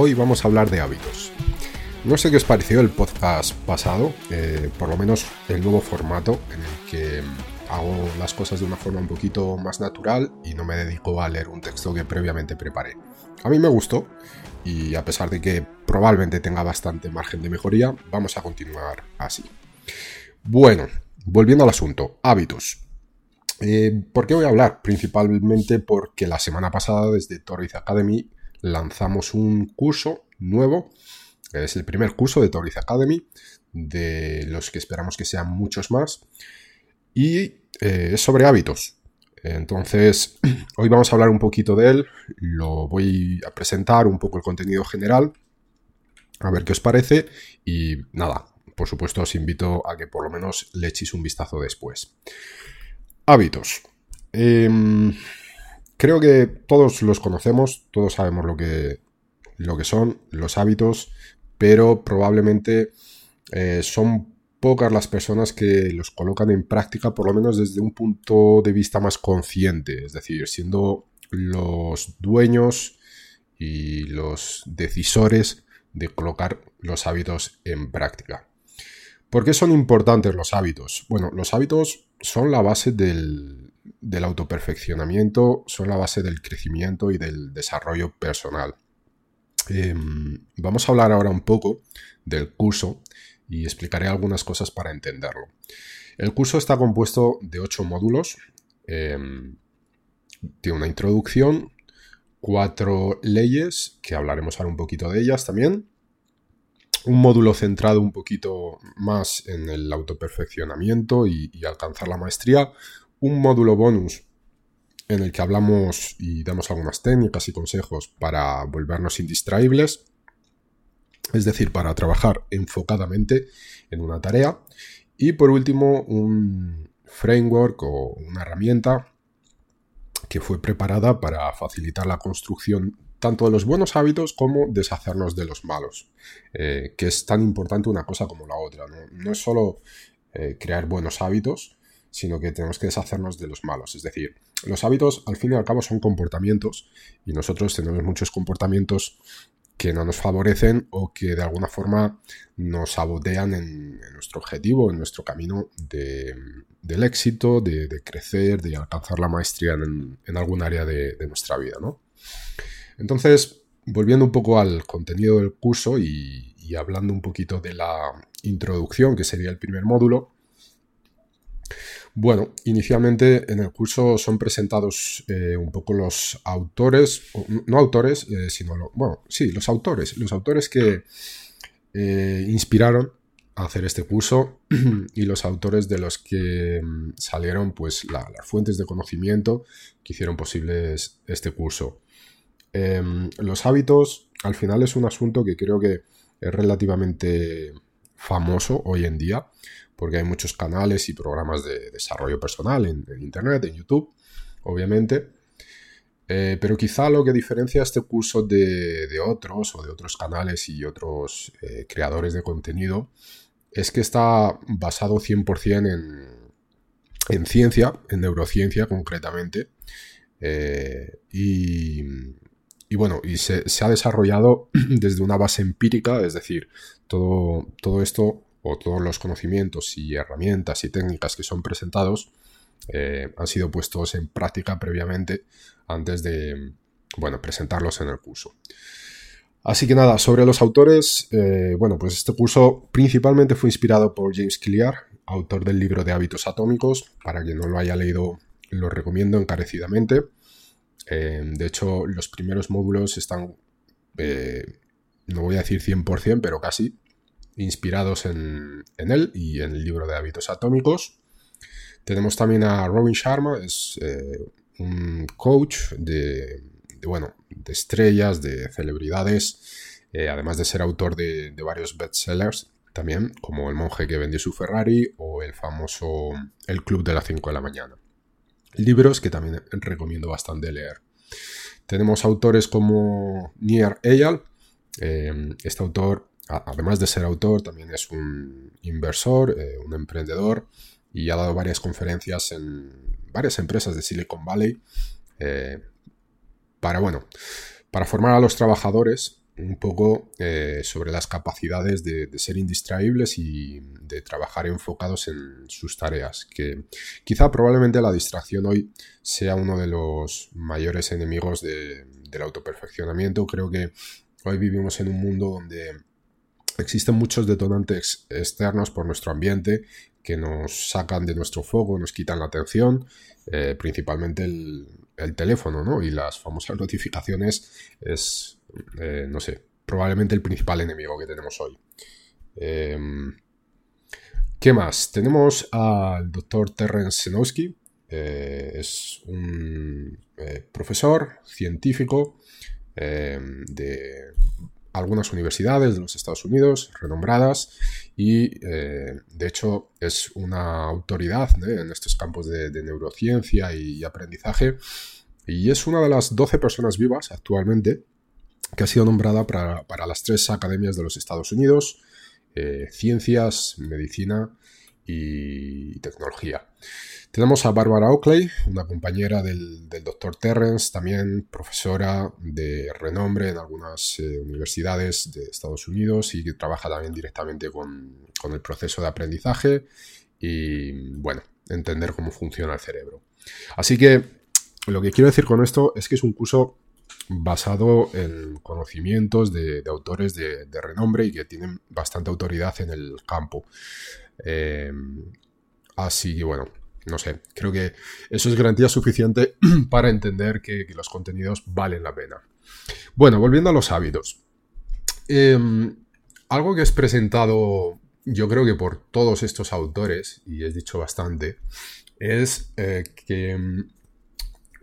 Hoy vamos a hablar de hábitos. No sé qué os pareció el podcast pasado, eh, por lo menos el nuevo formato en el que hago las cosas de una forma un poquito más natural y no me dedico a leer un texto que previamente preparé. A mí me gustó y a pesar de que probablemente tenga bastante margen de mejoría, vamos a continuar así. Bueno, volviendo al asunto, hábitos. Eh, ¿Por qué voy a hablar? Principalmente porque la semana pasada desde Torres Academy lanzamos un curso nuevo. Es el primer curso de Tauriz Academy, de los que esperamos que sean muchos más. Y eh, es sobre hábitos. Entonces, hoy vamos a hablar un poquito de él. Lo voy a presentar un poco el contenido general. A ver qué os parece. Y nada, por supuesto os invito a que por lo menos le echéis un vistazo después. Hábitos. Em, Creo que todos los conocemos, todos sabemos lo que, lo que son los hábitos, pero probablemente eh, son pocas las personas que los colocan en práctica, por lo menos desde un punto de vista más consciente, es decir, siendo los dueños y los decisores de colocar los hábitos en práctica. ¿Por qué son importantes los hábitos? Bueno, los hábitos son la base del, del autoperfeccionamiento son la base del crecimiento y del desarrollo personal. Em, vamos a hablar ahora un poco del curso y explicaré algunas cosas para entenderlo. El curso está compuesto de ocho módulos. Em, tiene una introducción, cuatro leyes, que hablaremos ahora un poquito de ellas también. Un módulo centrado un poquito más en el autoperfeccionamiento y alcanzar la maestría un módulo bonus en el que hablamos y damos algunas técnicas y consejos para volvernos indistraíbles, es decir, para trabajar enfocadamente en una tarea. Y por último, un framework o una herramienta que fue preparada para facilitar la construcción tanto de los buenos hábitos como deshacernos de los malos, eh, que es tan importante una cosa como la otra. No, es solo eh, crear buenos hábitos, sino que tenemos que deshacernos de los malos. Es decir, los hábitos al fin y al cabo son comportamientos y nosotros tenemos muchos comportamientos que no nos favorecen o que de alguna forma nos sabotean en, nuestro objetivo, en nuestro camino del éxito, de, crecer, de alcanzar la maestría en, algún área de, nuestra vida. ¿no? Entonces, volviendo un poco al contenido del curso y hablando un poquito de la introducción, que sería el primer módulo, bueno, inicialmente en el curso son presentados eh, un poco los autores, no autores, eh, sino, bueno, sí, los autores, los autores que eh, inspiraron a hacer este curso y los autores de los que mm, salieron pues las fuentes de conocimiento que hicieron posibles este curso. Em, los hábitos al final es un asunto que creo que es relativamente famoso hoy en día porque hay muchos canales y programas de desarrollo personal en, Internet, en YouTube, obviamente. Eh, pero quizá lo que diferencia este curso de, otros o de otros canales y otros eh, creadores de contenido es que está basado 100% en, en ciencia, en neurociencia concretamente. Eh, y, bueno, y se, se, ha desarrollado desde una base empírica, es decir, todo, todo esto o todos los conocimientos y herramientas y técnicas que son presentados eh, han sido puestos en práctica previamente antes de bueno, presentarlos en el curso. Así que nada, sobre los autores, eh, bueno, pues este curso principalmente fue inspirado por James Clear, autor del libro de hábitos atómicos. Para quien no lo haya leído, lo recomiendo encarecidamente. Eh, de hecho, los primeros módulos están, no voy a decir 100%, pero casi inspirados en, él y en el libro de hábitos atómicos. Tenemos también a Robin Sharma, es eh, un coach de, bueno, de estrellas, de celebridades, eh, además de ser autor de, de varios bestsellers también, como El monje que vendió su Ferrari o el famoso El club de las 5 de la mañana. Libros que también recomiendo bastante leer. Tenemos autores como Nier Eyal. Eh, este autor, además de ser autor, también es un inversor, eh, un emprendedor y ha dado varias conferencias en varias empresas de Silicon Valley eh, para, bueno, para formar a los trabajadores un poco eh, sobre las capacidades de, ser indistraíbles y de trabajar enfocados en sus tareas, que quizá probablemente la distracción hoy sea uno de los mayores enemigos del autoperfeccionamiento. Creo que hoy vivimos en un mundo donde existen muchos detonantes externos por nuestro ambiente que nos sacan de nuestro foco, nos quitan la atención, eh, principalmente el, el teléfono, ¿no? Y las famosas notificaciones es eh, no sé, probablemente el principal enemigo que tenemos hoy. Em, ¿Qué más? Tenemos al doctor Terence Senowski, eh, es un profesor científico em, de algunas universidades de los Estados Unidos, renombradas, y de hecho es una autoridad en estos campos de, neurociencia y aprendizaje, y es una de las 12 personas vivas actualmente que ha sido nombrada para, las tres academias de los Estados Unidos, eh, ciencias, medicina y tecnología. Tenemos a Barbara Oakley, una compañera del, doctor Terrence, también profesora de renombre en algunas eh, universidades de Estados Unidos y que trabaja también directamente con, con el proceso de aprendizaje y, bueno, entender cómo funciona el cerebro. Así que lo que quiero decir con esto es que es un curso basado en conocimientos de, autores de, renombre y que tienen bastante autoridad en el campo. Eh, así que bueno, no sé, creo que eso es garantía suficiente para entender que, los contenidos valen la pena. Bueno, volviendo a los hábitos. Em, algo que es presentado, yo creo que por todos estos autores, y he dicho bastante, es eh, que em,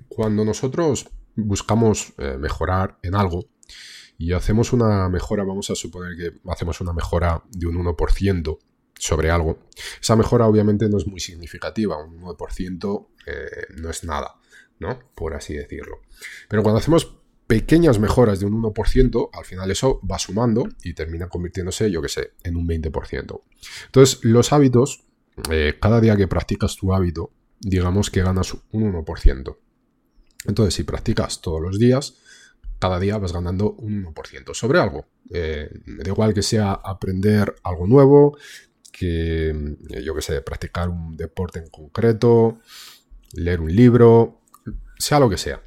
cuando nosotros buscamos eh, mejorar en algo y hacemos una mejora, vamos a suponer que hacemos una mejora de un 1% sobre algo, esa mejora obviamente no es muy significativa, un 1% eh, no es nada, ¿no? Por así decirlo. Pero cuando hacemos pequeñas mejoras de un 1%, al final eso va sumando y termina convirtiéndose, yo que sé, en un 20%. Entonces, los hábitos, eh, cada día que practicas tu hábito, digamos que ganas un 1%. Entonces, si practicas todos los días, cada día vas ganando un 1% sobre algo. Eh, da igual que sea aprender algo nuevo, que eh, yo que sé, practicar un deporte en concreto, leer un libro, sea lo que sea.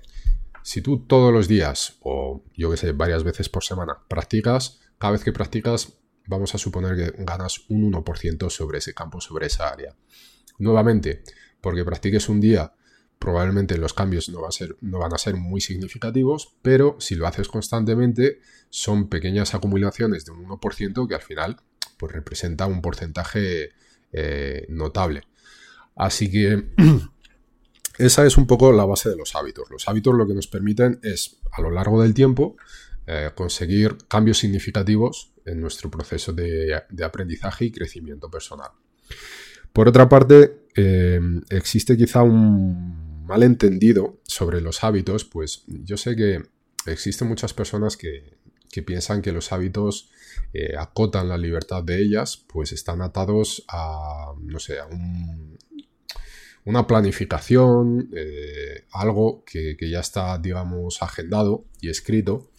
Si tú todos los días, o yo que sé, varias veces por semana, practicas, cada vez que practicas, vamos a suponer que ganas un 1% sobre ese campo, sobre esa área. Nuevamente, porque practiques un día probablemente los cambios no, a ser, no, van a ser muy significativos, pero si lo haces constantemente son pequeñas acumulaciones de un 1% que al final pues, representa un porcentaje eh, notable. Así que esa es un poco la base de los hábitos. Los hábitos lo que nos permiten es a lo largo del tiempo eh, conseguir cambios significativos en nuestro proceso de, aprendizaje y crecimiento personal. Por otra parte, eh, existe quizá un malentendido sobre los hábitos, pues yo sé que existen muchas personas que, piensan que los hábitos eh, acotan la libertad de ellas, pues están atados a, no sé, a una planificación, eh, algo que, ya está, digamos, agendado y escrito.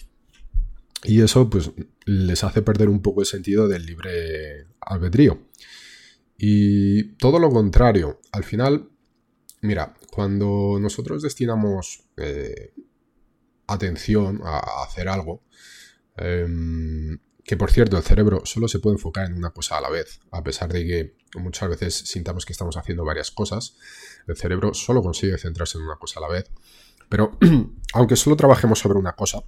Y eso, pues, les hace perder un poco el sentido del libre albedrío. Y todo lo contrario, al final, mira, cuando nosotros destinamos eh, atención a, hacer algo, em, que por cierto el cerebro solo se puede enfocar en una cosa a la vez, a pesar de que muchas veces sintamos que estamos haciendo varias cosas, el cerebro solo consigue centrarse en una cosa a la vez. Pero aunque solo trabajemos sobre una cosa,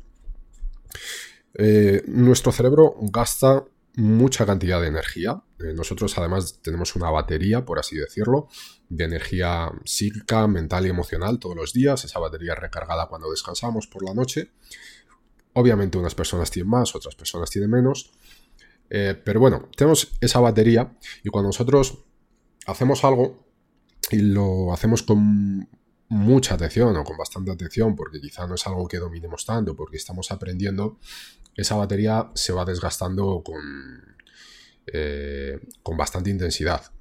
eh, nuestro cerebro gasta mucha cantidad de energía. Eh, nosotros además tenemos una batería, por así decirlo, de energía psíquica, mental y emocional todos los días. Esa batería recargada cuando descansamos por la noche. Obviamente unas personas tienen más, otras personas tienen menos. Eh, pero bueno, tenemos esa batería y cuando nosotros hacemos algo y lo hacemos con mucha atención o con bastante atención, porque quizá no es algo que dominemos tanto, porque estamos aprendiendo, esa batería se va desgastando con, eh, con bastante intensidad.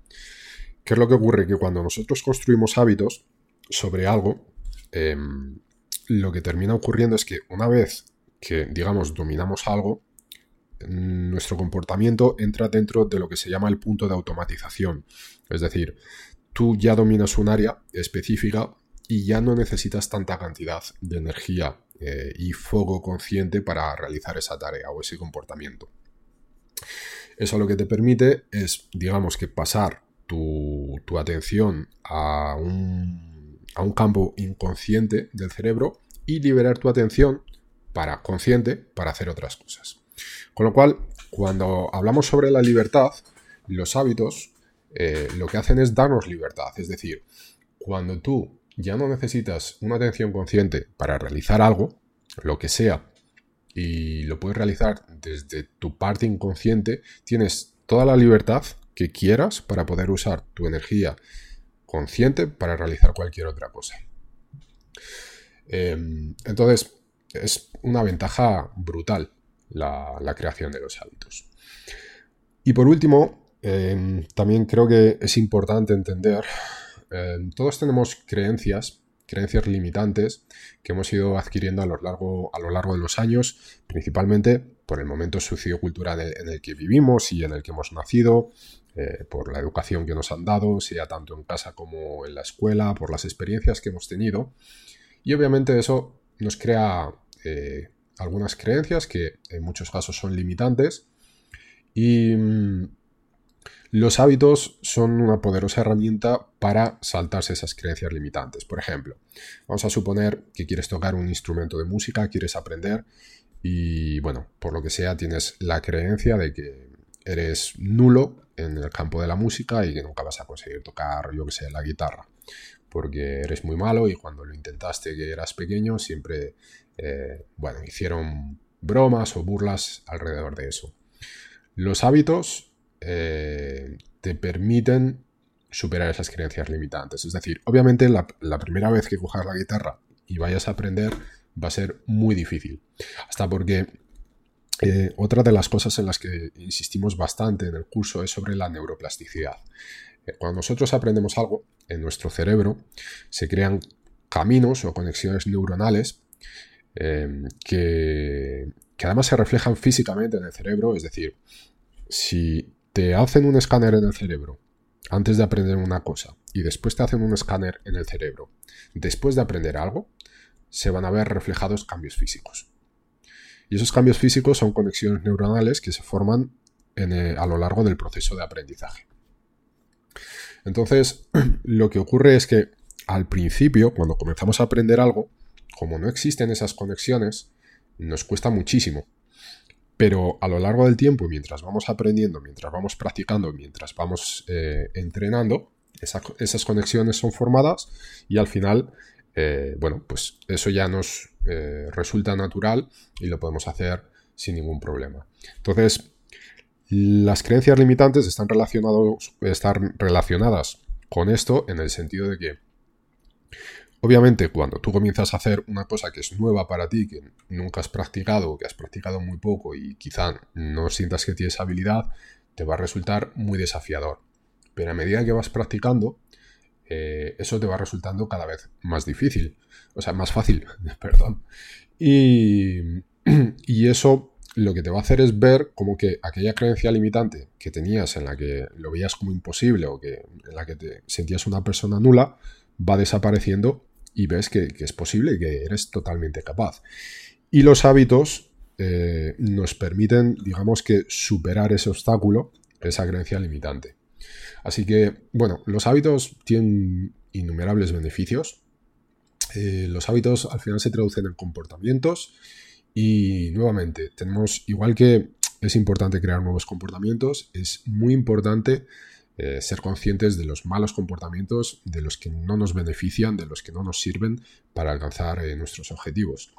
¿Qué es lo que ocurre? Que cuando nosotros construimos hábitos sobre algo, em, lo que termina ocurriendo es que una vez que, digamos, dominamos algo, nuestro comportamiento entra dentro de lo que se llama el punto de automatización. Es decir, tú ya dominas un área específica y ya no necesitas tanta cantidad de energía eh, y fuego consciente para realizar esa tarea o ese comportamiento. Eso lo que te permite es, digamos que pasar tu, atención a un, a un campo inconsciente del cerebro y liberar tu atención para consciente para hacer otras cosas. Con lo cual, cuando hablamos sobre la libertad, los hábitos eh, lo que hacen es darnos libertad. Es decir, cuando tú ya no necesitas una atención consciente para realizar algo, lo que sea, y lo puedes realizar desde tu parte inconsciente, tienes toda la libertad que quieras para poder usar tu energía consciente para realizar cualquier otra cosa. Em, entonces, es una ventaja brutal la, creación de los hábitos. Y por último, em, también creo que es importante entender Em, todos tenemos creencias, creencias limitantes que hemos ido adquiriendo a lo largo, a lo largo de los años, principalmente por el momento sociocultural en el que vivimos y en el que hemos nacido, eh, por la educación que nos han dado, sea tanto en casa como en la escuela, por las experiencias que hemos tenido. Y obviamente eso nos crea eh, algunas creencias que en muchos casos son limitantes y mm, los hábitos son una poderosa herramienta para saltarse esas creencias limitantes. Por ejemplo, vamos a suponer que quieres tocar un instrumento de música, quieres aprender y, bueno, por lo que sea, tienes la creencia de que eres nulo en el campo de la música y que nunca vas a conseguir tocar, yo que sé, la guitarra, porque eres muy malo y cuando lo intentaste que eras pequeño siempre, eh, bueno, hicieron bromas o burlas alrededor de eso. Los hábitos eh, te permiten superar esas creencias limitantes. Es decir, obviamente la, primera vez que cojas la guitarra y vayas a aprender va a ser muy difícil. Hasta porque eh, otra de las cosas en las que insistimos bastante en el curso es sobre la neuroplasticidad. Eh, cuando nosotros aprendemos algo, en nuestro cerebro se crean caminos o conexiones neuronales que, que además se reflejan físicamente en el cerebro. Es decir, si te hacen un escáner en el cerebro antes de aprender una cosa y después te hacen un escáner en el cerebro después de aprender algo, se van a ver reflejados cambios físicos. Y esos cambios físicos son conexiones neuronales que se forman eh, a lo largo del proceso de aprendizaje. Entonces, lo que ocurre es que al principio, cuando comenzamos a aprender algo, como no existen esas conexiones, nos cuesta muchísimo pero a lo largo del tiempo, mientras vamos aprendiendo, mientras vamos practicando, mientras vamos eh, entrenando, esas conexiones son formadas y al final, eh, bueno, pues eso ya nos eh, resulta natural y lo podemos hacer sin ningún problema. Entonces, las creencias limitantes están, están relacionadas con esto en el sentido de que Obviamente, cuando tú comienzas a hacer una cosa que es nueva para ti, que nunca has practicado, que has practicado muy poco y quizá no sientas que tienes habilidad, te va a resultar muy desafiador. Pero a medida que vas practicando, eh, eso te va resultando cada vez más difícil. O sea, más fácil, perdón. Y, y eso lo que te va a hacer es ver como que aquella creencia limitante que tenías en la que lo veías como imposible o que en la que te sentías una persona nula, va desapareciendo y ves que, es posible que eres totalmente capaz. Y los hábitos eh, nos permiten, digamos que, superar ese obstáculo, esa creencia limitante. Así que, bueno, los hábitos tienen innumerables beneficios. Eh, los hábitos al final se traducen en comportamientos y nuevamente tenemos, igual que es importante crear nuevos comportamientos, es muy importante eh, ser conscientes de los malos comportamientos, de los que no nos benefician, de los que no nos sirven para alcanzar eh, nuestros objetivos.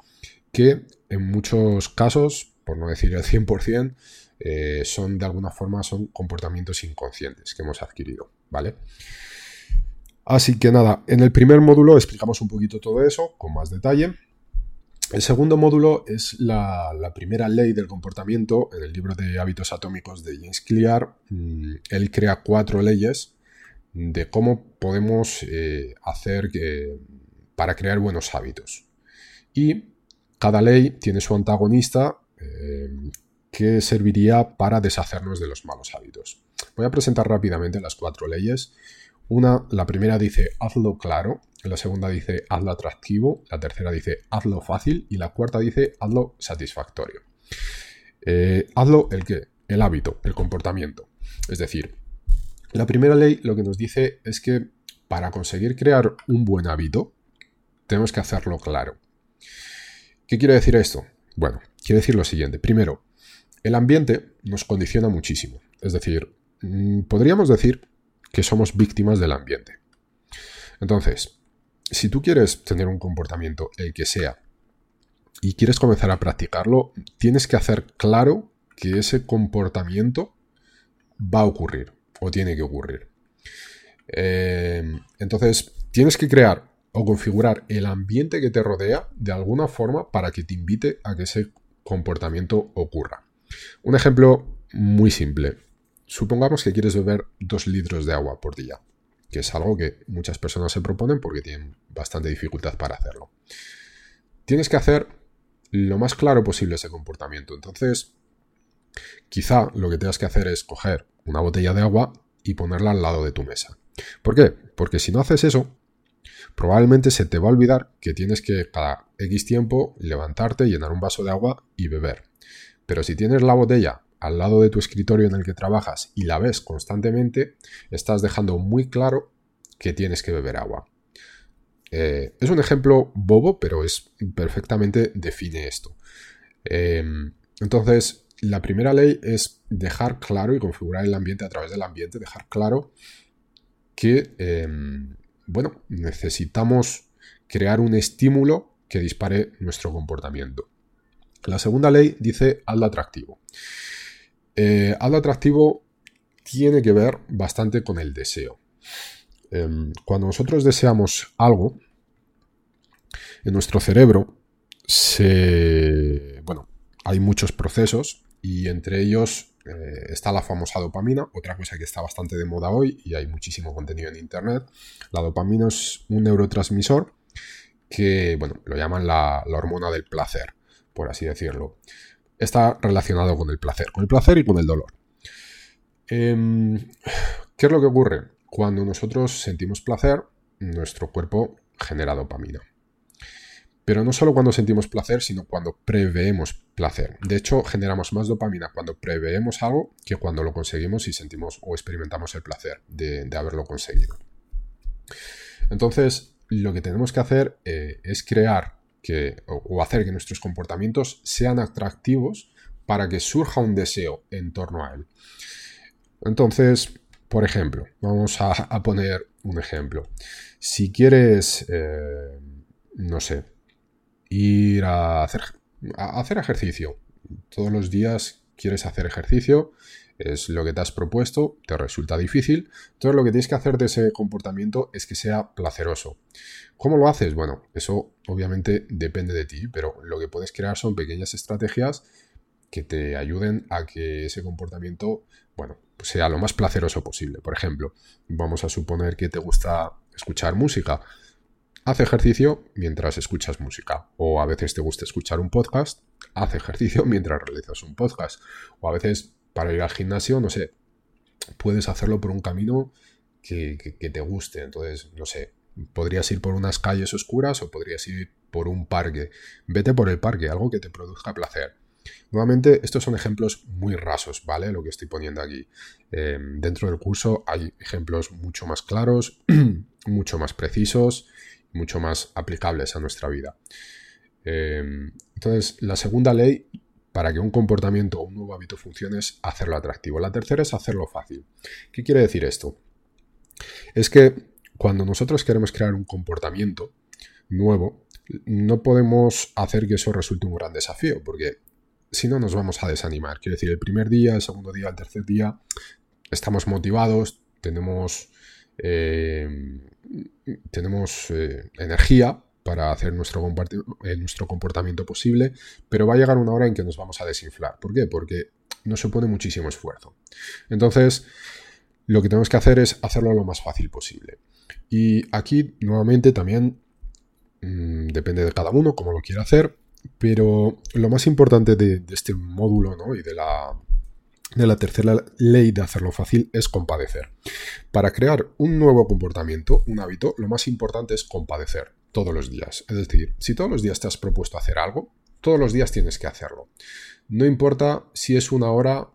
Que en muchos casos, por no decir el 100%, eh, son de alguna forma son comportamientos inconscientes que hemos adquirido, ¿vale? Así que nada, en el primer módulo explicamos un poquito todo eso con más detalle. El segundo módulo es la, primera ley del comportamiento. En el libro de hábitos atómicos de James Clear, mm, él crea cuatro leyes de cómo podemos eh, hacer para crear buenos hábitos. Y cada ley tiene su antagonista eh, que serviría para deshacernos de los malos hábitos. Voy a presentar rápidamente las cuatro leyes. Una, la primera dice hazlo claro, la segunda dice hazlo atractivo, la tercera dice hazlo fácil y la cuarta dice hazlo satisfactorio. Eh, hazlo el qué? El hábito, el comportamiento. Es decir, la primera ley lo que nos dice es que para conseguir crear un buen hábito, tenemos que hacerlo claro. ¿Qué quiere decir esto? Bueno, quiere decir lo siguiente. Primero, el ambiente nos condiciona muchísimo. Es decir, mm, podríamos decir que somos víctimas del ambiente. Entonces, si tú quieres tener un comportamiento, el que sea, y quieres comenzar a practicarlo, tienes que hacer claro que ese comportamiento va a ocurrir o tiene que ocurrir. Eh, entonces, tienes que crear o configurar el ambiente que te rodea de alguna forma para que te invite a que ese comportamiento ocurra. Un ejemplo muy simple. Supongamos que quieres beber dos litros de agua por día que es algo que muchas personas se proponen porque tienen bastante dificultad para hacerlo. Tienes que hacer lo más claro posible ese comportamiento. Entonces, quizá lo que tengas que hacer es coger una botella de agua y ponerla al lado de tu mesa. ¿Por qué? Porque si no haces eso, probablemente se te va a olvidar que tienes que cada X tiempo levantarte, llenar un vaso de agua y beber. Pero si tienes la botella al lado de tu escritorio en el que trabajas y la ves constantemente, estás dejando muy claro que tienes que beber agua. Eh, es un ejemplo bobo, pero es perfectamente define esto. Em, entonces, la primera ley es dejar claro y configurar el ambiente a través del ambiente, dejar claro que, em, bueno, necesitamos crear un estímulo que dispare nuestro comportamiento. La segunda ley dice hazlo atractivo. Eh, algo atractivo tiene que ver bastante con el deseo. Em, cuando nosotros deseamos algo, en nuestro cerebro se, bueno, hay muchos procesos y entre ellos eh, está la famosa dopamina, otra cosa que está bastante de moda hoy y hay muchísimo contenido en internet. La dopamina es un neurotransmisor que, bueno, lo llaman la hormona del placer, por así decirlo está relacionado con el placer, con el placer y con el dolor. Em, ¿Qué es lo que ocurre? Cuando nosotros sentimos placer, nuestro cuerpo genera dopamina. Pero no solo cuando sentimos placer, sino cuando preveemos placer. De hecho, generamos más dopamina cuando preveemos algo que cuando lo conseguimos y sentimos o experimentamos el placer de, haberlo conseguido. Entonces, lo que tenemos que hacer eh, es crear que, o hacer que nuestros comportamientos sean atractivos para que surja un deseo en torno a él. Entonces, por ejemplo, vamos a, poner un ejemplo. Si quieres, eh, no sé, ir a hacer, a hacer ejercicio, todos los días quieres hacer ejercicio, es lo que te has propuesto, te resulta difícil, entonces lo que tienes que hacer de ese comportamiento es que sea placeroso. ¿Cómo lo haces? Bueno, eso obviamente depende de ti, pero lo que puedes crear son pequeñas estrategias que te ayuden a que ese comportamiento, bueno, sea lo más placeroso posible. Por ejemplo, vamos a suponer que te gusta escuchar música. Haz ejercicio mientras escuchas música. O a veces te gusta escuchar un podcast. Haz ejercicio mientras realizas un podcast. O a veces para ir al gimnasio, no sé, puedes hacerlo por un camino que, te guste. Entonces, no sé, podrías ir por unas calles oscuras o podrías ir por un parque. Vete por el parque, algo que te produzca placer. Nuevamente, estos son ejemplos muy rasos, ¿vale? Lo que estoy poniendo aquí. Eh, dentro del curso hay ejemplos mucho más claros, mucho más precisos, mucho más aplicables a nuestra vida. Eh, entonces, la segunda ley para que un comportamiento o un nuevo hábito funcione es hacerlo atractivo. La tercera es hacerlo fácil. ¿Qué quiere decir esto? Es que cuando nosotros queremos crear un comportamiento nuevo, no podemos hacer que eso resulte un gran desafío, porque si no nos vamos a desanimar. Quiere decir, el primer día, el segundo día, el tercer día, estamos motivados, tenemos, eh, tenemos eh, energía para hacer nuestro, eh, nuestro comportamiento posible, pero va a llegar una hora en que nos vamos a desinflar. ¿Por qué? Porque nos supone muchísimo esfuerzo. Entonces, lo que tenemos que hacer es hacerlo lo más fácil posible. Y aquí, nuevamente, también mm, depende de cada uno cómo lo quiera hacer, pero lo más importante de, este módulo ¿no? y de la tercera ley de hacerlo fácil es compadecer. Para crear un nuevo comportamiento, un hábito, lo más importante es compadecer todos los días. Es decir, si todos los días te has propuesto hacer algo, todos los días tienes que hacerlo. No importa si es una hora,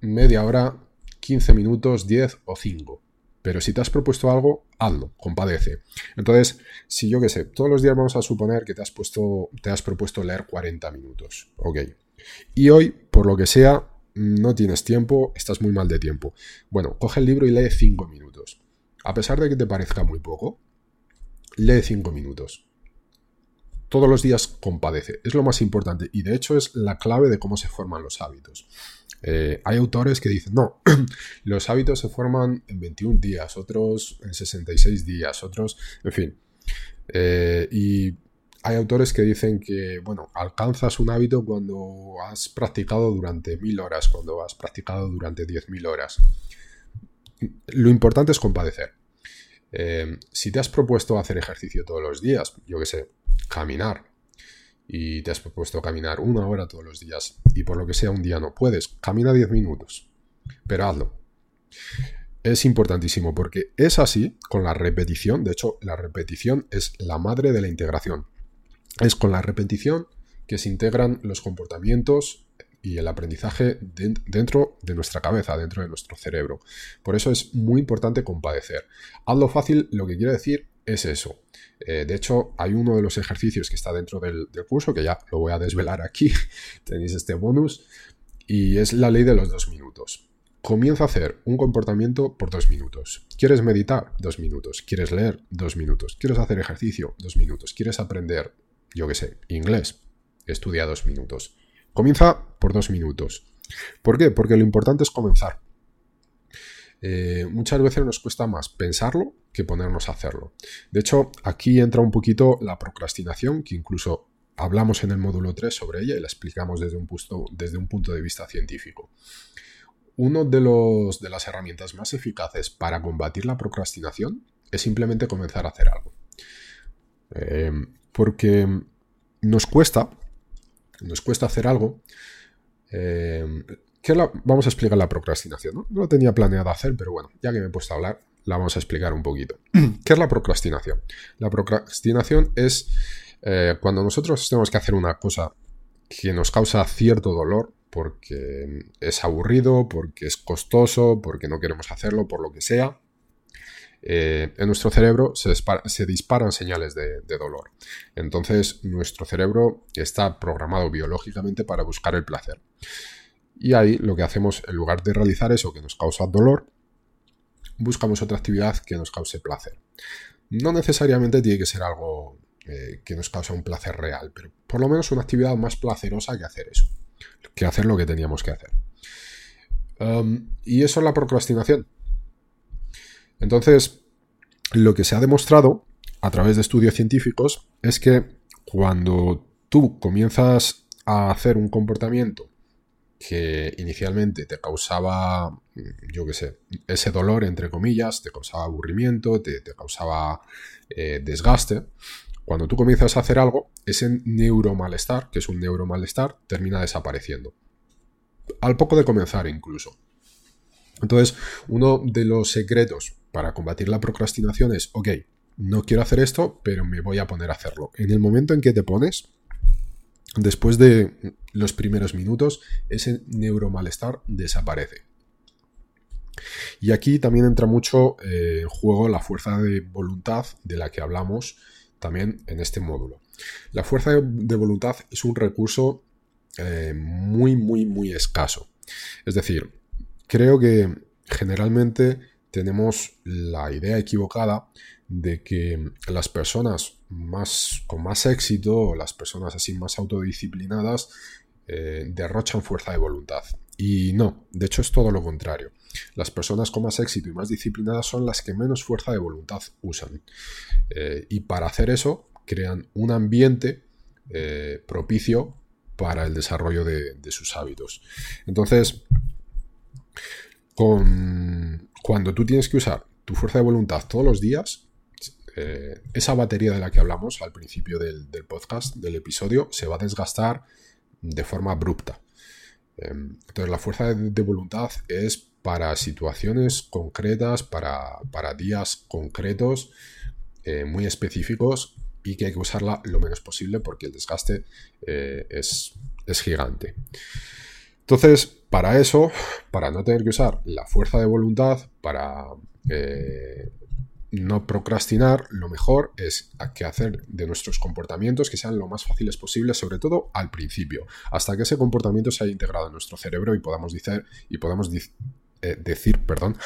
media hora, 15 minutos, 10 o 5. Pero si te has propuesto algo, hazlo, compadece. Entonces, si yo qué sé, todos los días vamos a suponer que te has, puesto, te has propuesto leer 40 minutos. Ok. Y hoy, por lo que sea, no tienes tiempo, estás muy mal de tiempo. Bueno, coge el libro y lee 5 minutos. A pesar de que te parezca muy poco, lee 5 minutos. Todos los días compadece. Es lo más importante y de hecho es la clave de cómo se forman los hábitos. Eh, hay autores que dicen, no, los hábitos se forman en 21 días, otros en 66 días, otros, en fin. Eh, y hay autores que dicen que, bueno, alcanzas un hábito cuando has practicado durante 1000 horas, cuando has practicado durante 10.000 horas. Lo importante es compadecer. Eh, si te has propuesto hacer ejercicio todos los días, yo que sé, caminar, y te has propuesto caminar una hora todos los días y por lo que sea un día no puedes, camina 10 minutos, pero hazlo. Es importantísimo porque es así con la repetición, de hecho la repetición es la madre de la integración. Es con la repetición que se integran los comportamientos y el aprendizaje dentro de nuestra cabeza, dentro de nuestro cerebro. Por eso es muy importante compadecer. Hazlo fácil, lo que quiere decir es eso. Eh, de hecho, hay uno de los ejercicios que está dentro del, curso, que ya lo voy a desvelar aquí, tenéis este bonus, y es la ley de los dos minutos. Comienza a hacer un comportamiento por dos minutos. ¿Quieres meditar? Dos minutos. ¿Quieres leer? Dos minutos. ¿Quieres hacer ejercicio? Dos minutos. ¿Quieres aprender, yo qué sé, inglés? Estudia dos minutos. Comienza por dos minutos. ¿Por qué? Porque lo importante es comenzar. Eh, muchas veces nos cuesta más pensarlo que ponernos a hacerlo. De hecho, aquí entra un poquito la procrastinación, que incluso hablamos en el módulo 3 sobre ella y la explicamos desde un, punto, desde un punto de vista científico. Una de, de las herramientas más eficaces para combatir la procrastinación es simplemente comenzar a hacer algo. Eh, porque nos cuesta, nos cuesta hacer algo. Eh, vamos a explicar la procrastinación. ¿no? lo tenía planeado hacer, pero bueno, ya que me he puesto a hablar, la vamos a explicar un poquito. ¿Qué es la procrastinación? La procrastinación es eh, cuando nosotros tenemos que hacer una cosa que nos causa cierto dolor porque es aburrido, porque es costoso, porque no queremos hacerlo, por lo que sea. Eh, en nuestro cerebro se, disparan señales de, dolor. Entonces, nuestro cerebro está programado biológicamente para buscar el placer. Y ahí lo que hacemos, en lugar de realizar eso que nos causa dolor, buscamos otra actividad que nos cause placer. No necesariamente tiene que ser algo eh, que nos cause un placer real, pero por lo menos una actividad más placerosa que hacer eso, que hacer lo que teníamos que hacer. Y eso es la procrastinación. Entonces, lo que se ha demostrado a través de estudios científicos es que cuando tú comienzas a hacer un comportamiento que inicialmente te causaba, yo qué sé, ese dolor, entre comillas, te causaba aburrimiento, te, causaba eh, desgaste, cuando tú comienzas a hacer algo, ese neuromalestar, que es un neuromalestar, termina desapareciendo. Al poco de comenzar incluso. Entonces, uno de los secretos para combatir la procrastinación es, ok, no quiero hacer esto, pero me voy a poner a hacerlo. En el momento en que te pones, Después de los primeros minutos, ese neuromalestar desaparece. Y aquí también entra mucho eh, en juego la fuerza de voluntad de la que hablamos también en este módulo. La fuerza de voluntad es un recurso eh, muy, muy, muy escaso. Es decir, creo que generalmente tenemos la idea equivocada de que las personas más con más éxito, las personas así más autodisciplinadas, eh, derrochan fuerza de voluntad. Y no, de hecho es todo lo contrario. Las personas con más éxito y más disciplinadas son las que menos fuerza de voluntad usan. Eh, y para hacer eso, crean un ambiente eh, propicio para el desarrollo de, sus hábitos. Entonces, con, cuando tú tienes que usar tu fuerza de voluntad todos los días, eh, esa batería de la que hablamos al principio del, podcast, del episodio, se va a desgastar de forma abrupta. Em, entonces la fuerza de, voluntad es para situaciones concretas, para, días concretos, eh, muy específicos y que hay que usarla lo menos posible porque el desgaste eh, es, gigante. Entonces, para eso, para no tener que usar la fuerza de voluntad, para eh, no procrastinar, lo mejor es que hacer de nuestros comportamientos que sean lo más fáciles posible, sobre todo al principio, hasta que ese comportamiento se haya integrado en nuestro cerebro y podamos decir, y podamos eh, decir, perdón,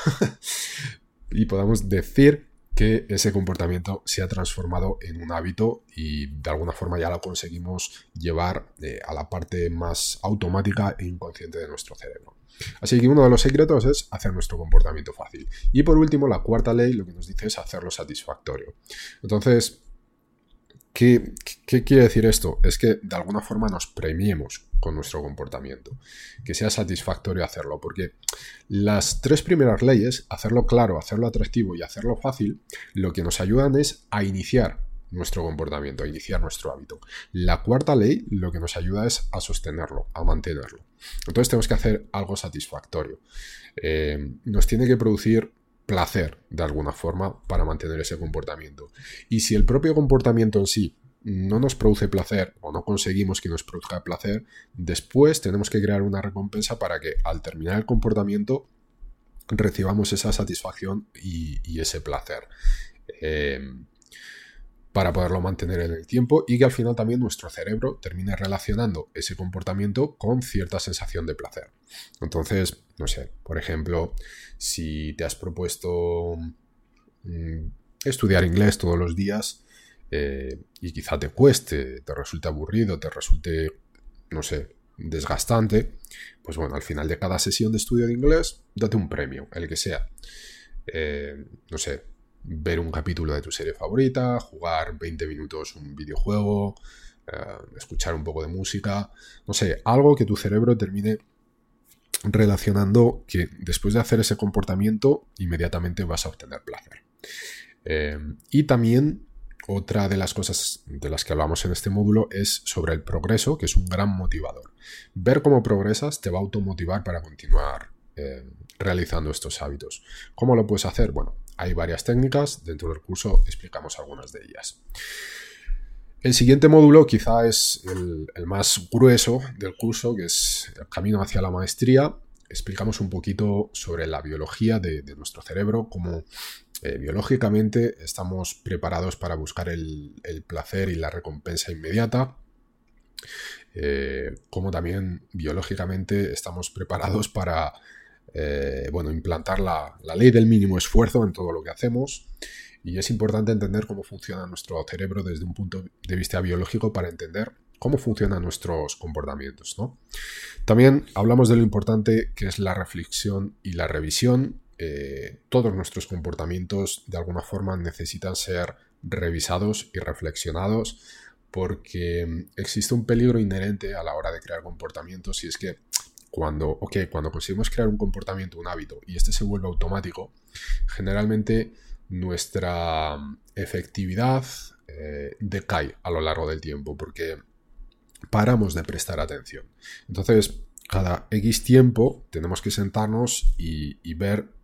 y podamos decir que ese comportamiento se ha transformado en un hábito y de alguna forma ya lo conseguimos llevar eh, a la parte más automática e inconsciente de nuestro cerebro. Así que uno de los secretos es hacer nuestro comportamiento fácil. Y por último, la cuarta ley lo que nos dice es hacerlo satisfactorio. Entonces, ¿qué, quiere decir esto? Es que de alguna forma nos premiemos con nuestro comportamiento, que sea satisfactorio hacerlo, porque las tres primeras leyes, hacerlo claro, hacerlo atractivo y hacerlo fácil, lo que nos ayudan es a iniciar nuestro comportamiento, a iniciar nuestro hábito. La cuarta ley lo que nos ayuda es a sostenerlo, a mantenerlo. Entonces tenemos que hacer algo satisfactorio. Eh, nos tiene que producir placer de alguna forma para mantener ese comportamiento. Y si el propio comportamiento en sí no nos produce placer o no conseguimos que nos produzca placer, después tenemos que crear una recompensa para que al terminar el comportamiento recibamos esa satisfacción y, ese placer. Eh, para poderlo mantener en el tiempo y que al final también nuestro cerebro termine relacionando ese comportamiento con cierta sensación de placer. Entonces, no sé, por ejemplo, si te has propuesto mm, estudiar inglés todos los días eh, y quizá te cueste, te resulte aburrido, te resulte, no sé, desgastante, pues bueno, al final de cada sesión de estudio de inglés, date un premio, el que sea. Eh, no sé, ver un capítulo de tu serie favorita, jugar 20 minutos un videojuego, eh, escuchar un poco de música, no sé, algo que tu cerebro termine relacionando que después de hacer ese comportamiento inmediatamente vas a obtener placer. Y también otra de las cosas de las que hablamos en este módulo es sobre el progreso, que es un gran motivador. Ver cómo progresas te va a automotivar para continuar eh, realizando estos hábitos. ¿Cómo lo puedes hacer? Bueno, hay varias técnicas, dentro del curso explicamos algunas de ellas. El siguiente módulo quizá es el, más grueso del curso, que es el camino hacia la maestría. Explicamos un poquito sobre la biología de, nuestro cerebro, cómo eh, biológicamente estamos preparados para buscar el, placer y la recompensa inmediata. Eh, como también biológicamente estamos preparados para eh, bueno, implantar la, ley del mínimo esfuerzo en todo lo que hacemos. Y es importante entender cómo funciona nuestro cerebro desde un punto de vista biológico para entender cómo funcionan nuestros comportamientos. También hablamos de lo importante que es la reflexión y la revisión. Eh, todos nuestros comportamientos de alguna forma necesitan ser revisados y reflexionados porque existe un peligro inherente a la hora de crear comportamientos y es que cuando, cuando conseguimos crear un comportamiento, un hábito, y este se vuelve automático, generalmente nuestra efectividad eh, decae a lo largo del tiempo porque paramos de prestar atención. Entonces, cada X tiempo tenemos que sentarnos y ver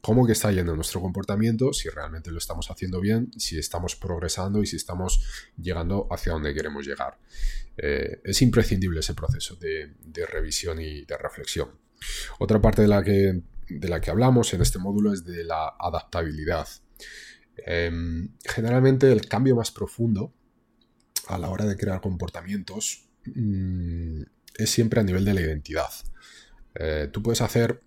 cómo que está yendo nuestro comportamiento, si realmente lo estamos haciendo bien, si estamos progresando y si estamos llegando hacia donde queremos llegar. Eh, es imprescindible ese proceso de, revisión y de reflexión. Otra parte de la, que, de la que hablamos en este módulo es de la adaptabilidad. Em, generalmente el cambio más profundo a la hora de crear comportamientos mm, es siempre a nivel de la identidad. Eh, tú puedes hacer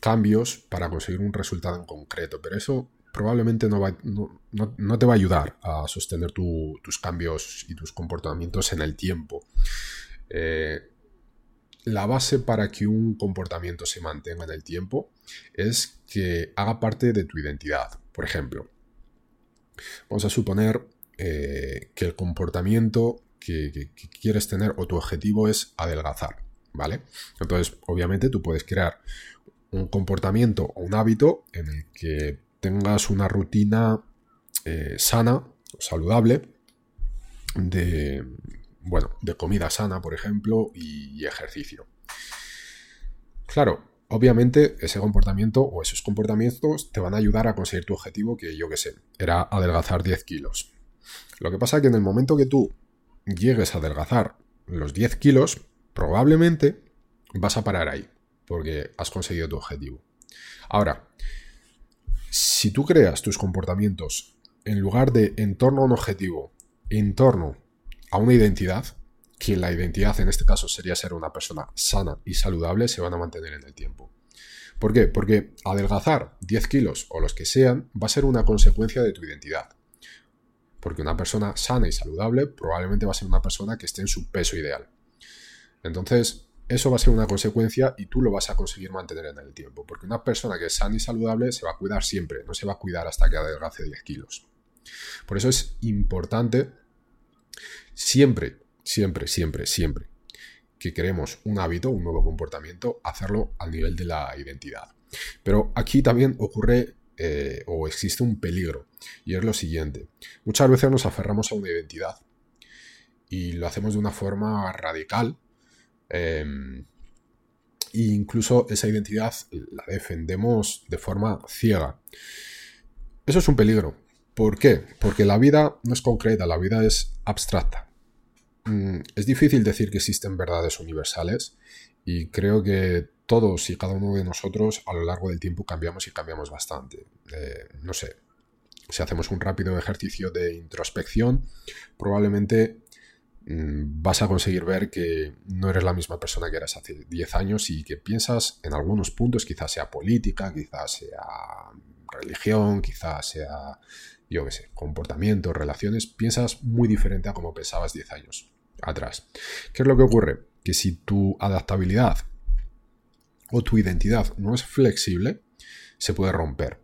cambios para conseguir un resultado en concreto, pero eso probablemente no, va, no, te va a ayudar a sostener tus cambios y tus comportamientos en el tiempo. Eh, la base para que un comportamiento se mantenga en el tiempo es que haga parte de tu identidad. Por ejemplo, vamos a suponer eh, que el comportamiento que, quieres tener o tu objetivo es adelgazar, ¿vale? Entonces, obviamente tú puedes crear un comportamiento o un hábito en el que tengas una rutina eh, sana, saludable, de, bueno, de comida sana, por ejemplo, y, ejercicio. Claro, obviamente ese comportamiento o esos comportamientos te van a ayudar a conseguir tu objetivo, que yo qué sé, era adelgazar 10 kilos. Lo que pasa es que en el momento que tú llegues a adelgazar los 10 kilos, probablemente vas a parar ahí, porque has conseguido tu objetivo. Ahora, si tú creas tus comportamientos en lugar de en torno a un objetivo, en torno a una identidad, que la identidad en este caso sería ser una persona sana y saludable, se van a mantener en el tiempo. ¿Por qué? Porque adelgazar 10 kilos o los que sean va a ser una consecuencia de tu identidad. Porque una persona sana y saludable probablemente va a ser una persona que esté en su peso ideal. Entonces, eso va a ser una consecuencia y tú lo vas a conseguir mantener en el tiempo. Porque una persona que es sana y saludable se va a cuidar siempre, no se va a cuidar hasta que adelgace 10 kilos. Por eso es importante siempre, siempre, siempre, siempre que queremos un hábito, un nuevo comportamiento, hacerlo al nivel de la identidad. Pero aquí también ocurre eh, o existe un peligro. Y es lo siguiente. Muchas veces nos aferramos a una identidad y lo hacemos de una forma radical. E incluso esa identidad la defendemos de forma ciega. Eso es un peligro. ¿Por qué? Porque la vida no es concreta, la vida es abstracta. Mm, es difícil decir que existen verdades universales y creo que todos y cada uno de nosotros a lo largo del tiempo cambiamos y cambiamos bastante. Eh, no sé, si hacemos un rápido ejercicio de introspección, probablemente vas a conseguir ver que no eres la misma persona que eras hace 10 años y que piensas en algunos puntos, quizás sea política, quizás sea religión, quizás sea, yo qué sé, comportamiento, relaciones, piensas muy diferente a como pensabas 10 años atrás. ¿Qué es lo que ocurre? Que si tu adaptabilidad o tu identidad no es flexible, se puede romper.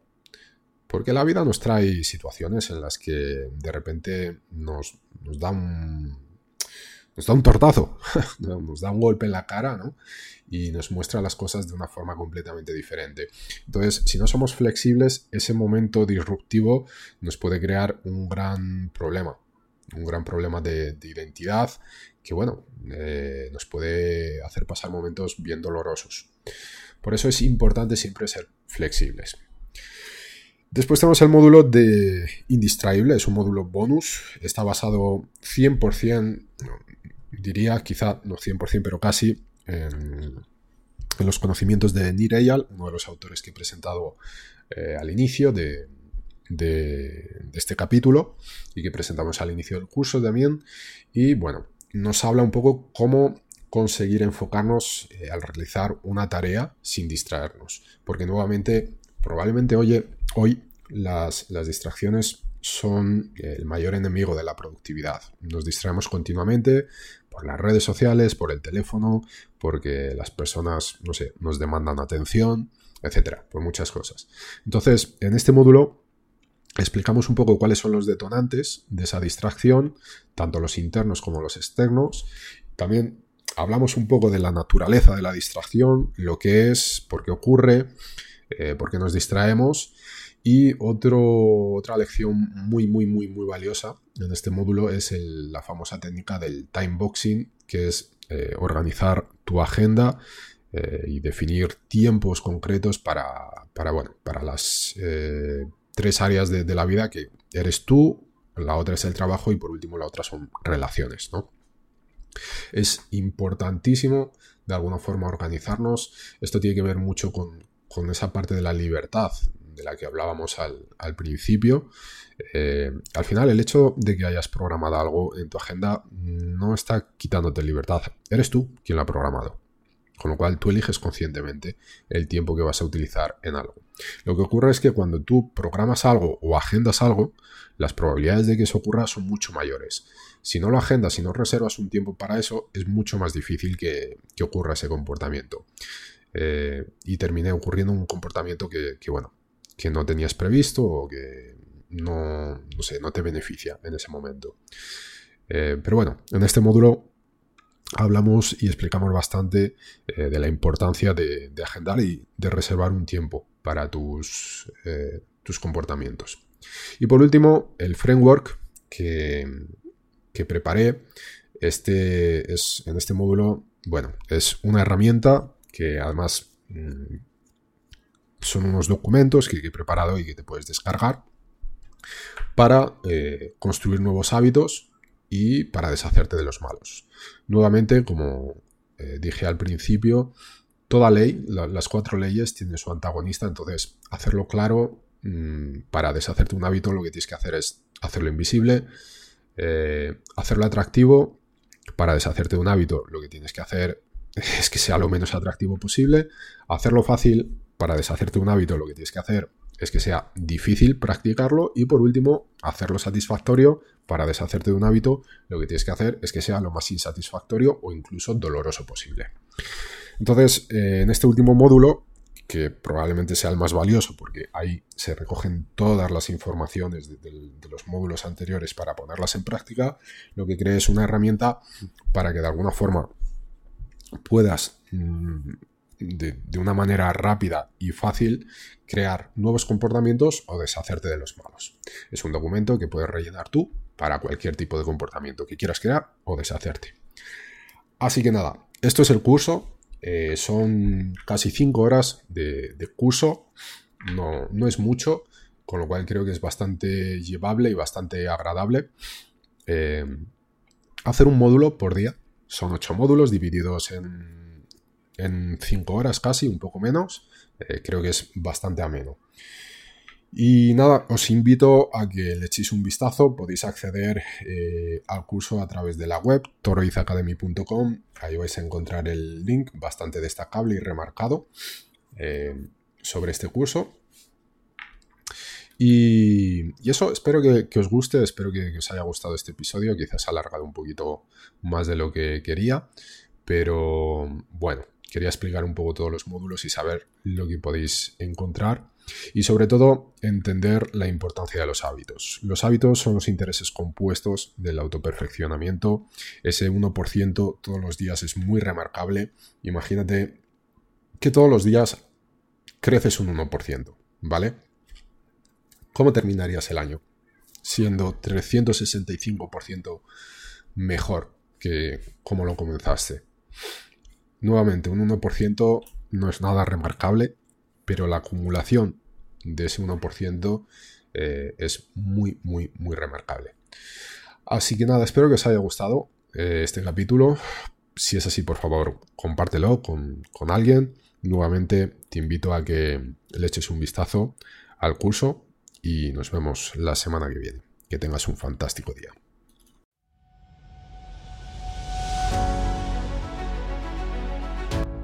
Porque la vida nos trae situaciones en las que de repente nos, nos da un, nos da un tortazo, nos da un golpe en la cara, ¿no? Y nos muestra las cosas de una forma completamente diferente. Entonces, si no somos flexibles, ese momento disruptivo nos puede crear un gran problema. Un gran problema de, identidad que, bueno, eh, nos puede hacer pasar momentos bien dolorosos. Por eso es importante siempre ser flexibles. Después tenemos el módulo de indistraíble, es un módulo bonus, está basado 100%, diría quizá no 100%, pero casi en, los conocimientos de Nir Eyal, uno de los autores que he presentado eh, al inicio de, este capítulo y que presentamos al inicio del curso también. Y bueno, nos habla un poco cómo conseguir enfocarnos eh, al realizar una tarea sin distraernos. Porque nuevamente, probablemente hoy, hoy las, las distracciones son el mayor enemigo de la productividad. Nos distraemos continuamente por las redes sociales, por el teléfono, porque las personas, no sé, nos demandan atención, etcétera, por muchas cosas. Entonces, en este módulo explicamos un poco cuáles son los detonantes de esa distracción, tanto los internos como los externos. También hablamos un poco de la naturaleza de la distracción, lo que es, por qué ocurre, eh, por qué nos distraemos. Y otra lección muy, muy, muy, muy valiosa en este módulo es la famosa técnica del time boxing, que es eh, organizar tu agenda eh, y definir tiempos concretos para, para, bueno, para las tres áreas de, de la vida que eres tú, la otra es el trabajo y por último la otra son relaciones, ¿no? Es importantísimo de alguna forma organizarnos. Esto tiene que ver mucho con, esa parte de la libertad de la que hablábamos al, principio. Eh, al final, el hecho de que hayas programado algo en tu agenda no está quitándote libertad. Eres tú quien lo ha programado. Con lo cual tú eliges conscientemente el tiempo que vas a utilizar en algo. Lo que ocurre es que cuando tú programas algo o agendas algo, las probabilidades de que eso ocurra son mucho mayores. Si no lo agendas, si no reservas un tiempo para eso, es mucho más difícil que, ocurra ese comportamiento. Eh, y termine ocurriendo un comportamiento que, bueno, que no tenías previsto o que no, no, sé, no te beneficia en ese momento. Eh, pero bueno, en este módulo hablamos y explicamos bastante eh, de la importancia de, agendar y de reservar un tiempo para tus, tus comportamientos. Y por último, el framework que, que preparé. Este es en este módulo, bueno, es una herramienta que además mm, son unos documentos que, he preparado y que te puedes descargar para eh, construir nuevos hábitos y para deshacerte de los malos. Nuevamente, como eh, dije al principio, toda ley, las cuatro leyes tienen su antagonista, entonces hacerlo claro, mm, para deshacerte un hábito lo que tienes que hacer es hacerlo invisible, eh, hacerlo atractivo para deshacerte de un hábito, lo que tienes que hacer es que sea lo menos atractivo posible. Hacerlo fácil para deshacerte de un hábito, lo que tienes que hacer es que sea difícil practicarlo. Y por último, hacerlo satisfactorio para deshacerte de un hábito, lo que tienes que hacer es que sea lo más insatisfactorio o incluso doloroso posible. Entonces, eh, en este último módulo que probablemente sea el más valioso porque ahí se recogen todas las informaciones de, los módulos anteriores para ponerlas en práctica, lo que cree es una herramienta para que de alguna forma puedas mm, de, una manera rápida y fácil crear nuevos comportamientos o deshacerte de los malos. Es un documento que puedes rellenar tú para cualquier tipo de comportamiento que quieras crear o deshacerte. Así que nada, esto es el curso. Eh, son casi 5 horas de, curso, no, no, es mucho, con lo cual creo que es bastante llevable y bastante agradable. Eh, hacer un módulo por día, son 8 módulos divididos en 5 horas casi, un poco menos, eh, creo que es bastante ameno. Y nada, os invito a que le echéis un vistazo. Podéis acceder eh, al curso a través de la web toroizacademy.com. Ahí vais a encontrar el link bastante destacable y remarcado eh, sobre este curso. Y, eso, espero que, os guste, espero que, que, os haya gustado este episodio. Quizás ha alargado un poquito más de lo que quería, pero bueno, quería explicar un poco todos los módulos y saber lo que podéis encontrar y sobre todo, entender la importancia de los hábitos. Los hábitos son los intereses compuestos del autoperfeccionamiento. Ese 1% todos los días es muy remarcable. Imagínate que todos los días creces un 1%, ¿vale? ¿Cómo terminarías el año? Siendo 365% mejor que como lo comenzaste. Nuevamente, un 1% no es nada remarcable, pero la acumulación de ese 1% eh, es muy, muy, muy remarcable. Así que nada, espero que os haya gustado eh, este capítulo. Si es así, por favor, compártelo con, con alguien. Nuevamente te invito a que le eches un vistazo al curso y nos vemos la semana que viene. Que tengas un fantástico día.